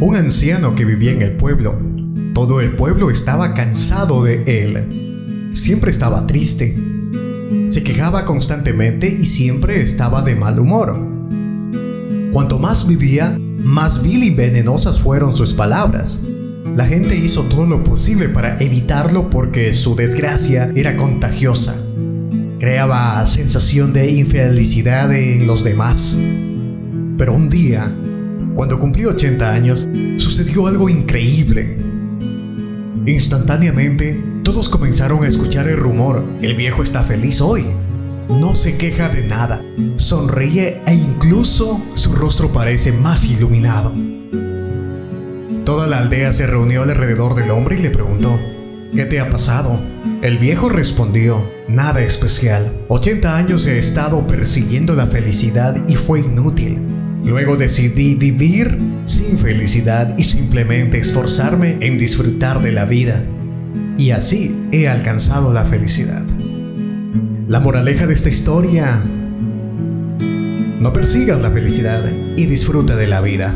un anciano que vivía en el pueblo. Todo el pueblo estaba cansado de él. Siempre estaba triste. Se quejaba constantemente y siempre estaba de mal humor. Cuanto más vivía, más vil y venenosas fueron sus palabras. La gente hizo todo lo posible para evitarlo porque su desgracia era contagiosa. Creaba sensación de infelicidad en los demás. Pero un día, cuando cumplió 80 años, sucedió algo increíble. Instantáneamente, todos comenzaron a escuchar el rumor. El viejo está feliz hoy. No se queja de nada. Sonríe e incluso su rostro parece más iluminado. Toda la aldea se reunió alrededor del hombre y le preguntó, ¿qué te ha pasado? El viejo respondió, nada especial. 80 años he estado persiguiendo la felicidad y fue inútil. Luego decidí vivir sin felicidad y simplemente esforzarme en disfrutar de la vida. Y así he alcanzado la felicidad. La moraleja de esta historia, no persigas la felicidad y disfruta de la vida.